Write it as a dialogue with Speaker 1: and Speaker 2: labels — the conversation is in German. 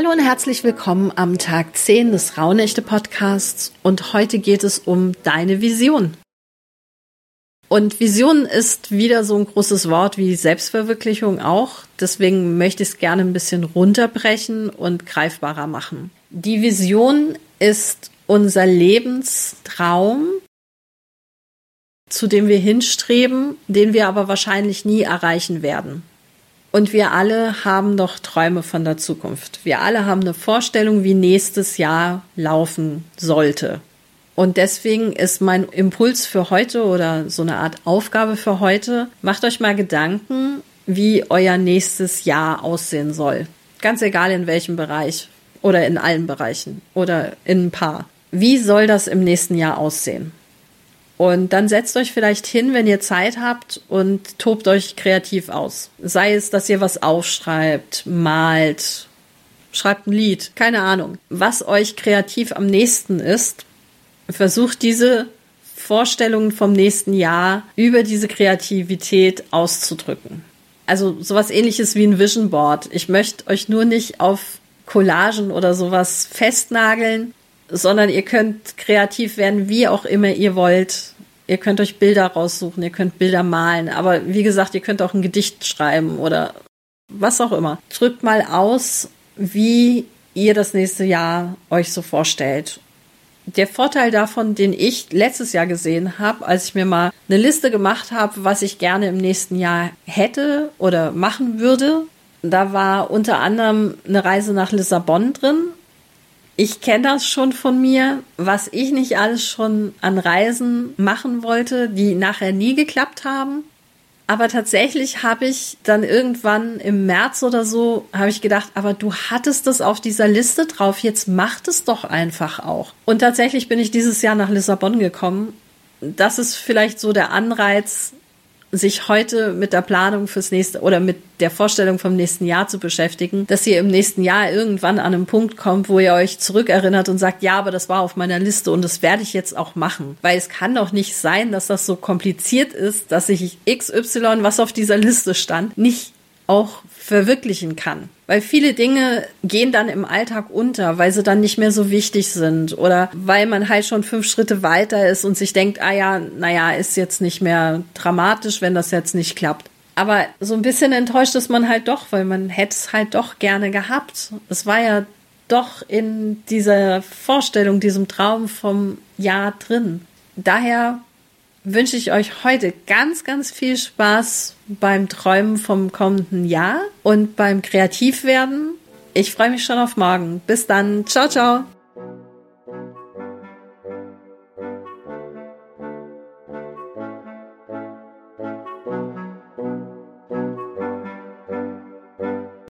Speaker 1: Hallo und herzlich willkommen am Tag 10 des Raunechte Podcasts und heute geht es um deine Vision. Und Vision ist wieder so ein großes Wort wie Selbstverwirklichung auch. Deswegen möchte ich es gerne ein bisschen runterbrechen und greifbarer machen. Die Vision ist unser Lebenstraum, zu dem wir hinstreben, den wir aber wahrscheinlich nie erreichen werden. Und wir alle haben doch Träume von der Zukunft. Wir alle haben eine Vorstellung, wie nächstes Jahr laufen sollte. Und deswegen ist mein Impuls für heute oder so eine Art Aufgabe für heute, macht euch mal Gedanken, wie euer nächstes Jahr aussehen soll. Ganz egal in welchem Bereich oder in allen Bereichen oder in ein paar. Wie soll das im nächsten Jahr aussehen? Und dann setzt euch vielleicht hin, wenn ihr Zeit habt und tobt euch kreativ aus. Sei es, dass ihr was aufschreibt, malt, schreibt ein Lied, keine Ahnung. Was euch kreativ am nächsten ist, versucht diese Vorstellungen vom nächsten Jahr über diese Kreativität auszudrücken. Also sowas ähnliches wie ein Vision Board. Ich möchte euch nur nicht auf Collagen oder sowas festnageln, sondern ihr könnt kreativ werden, wie auch immer ihr wollt. Ihr könnt euch Bilder raussuchen, ihr könnt Bilder malen, aber wie gesagt, ihr könnt auch ein Gedicht schreiben oder was auch immer. Drückt mal aus, wie ihr das nächste Jahr euch so vorstellt. Der Vorteil davon, den ich letztes Jahr gesehen habe, als ich mir mal eine Liste gemacht habe, was ich gerne im nächsten Jahr hätte oder machen würde, da war unter anderem eine Reise nach Lissabon drin ich kenne das schon von mir, was ich nicht alles schon an Reisen machen wollte, die nachher nie geklappt haben. Aber tatsächlich habe ich dann irgendwann im März oder so, habe ich gedacht, aber du hattest das auf dieser Liste drauf, jetzt mach es doch einfach auch. Und tatsächlich bin ich dieses Jahr nach Lissabon gekommen. Das ist vielleicht so der Anreiz, sich heute mit der Planung fürs nächste oder mit der Vorstellung vom nächsten Jahr zu beschäftigen, dass ihr im nächsten Jahr irgendwann an einen Punkt kommt, wo ihr euch zurückerinnert und sagt, ja, aber das war auf meiner Liste und das werde ich jetzt auch machen. Weil es kann doch nicht sein, dass das so kompliziert ist, dass ich XY, was auf dieser Liste stand, nicht auch verwirklichen kann. Weil viele Dinge gehen dann im Alltag unter, weil sie dann nicht mehr so wichtig sind oder weil man halt schon fünf Schritte weiter ist und sich denkt, ah ja, naja, ist jetzt nicht mehr dramatisch, wenn das jetzt nicht klappt. Aber so ein bisschen enttäuscht ist man halt doch, weil man hätte es halt doch gerne gehabt. Es war ja doch in dieser Vorstellung, diesem Traum vom Jahr drin. Daher wünsche ich euch heute ganz, ganz viel Spaß beim Träumen vom kommenden Jahr und beim Kreativwerden. Ich freue mich schon auf morgen. Bis dann. Ciao, ciao.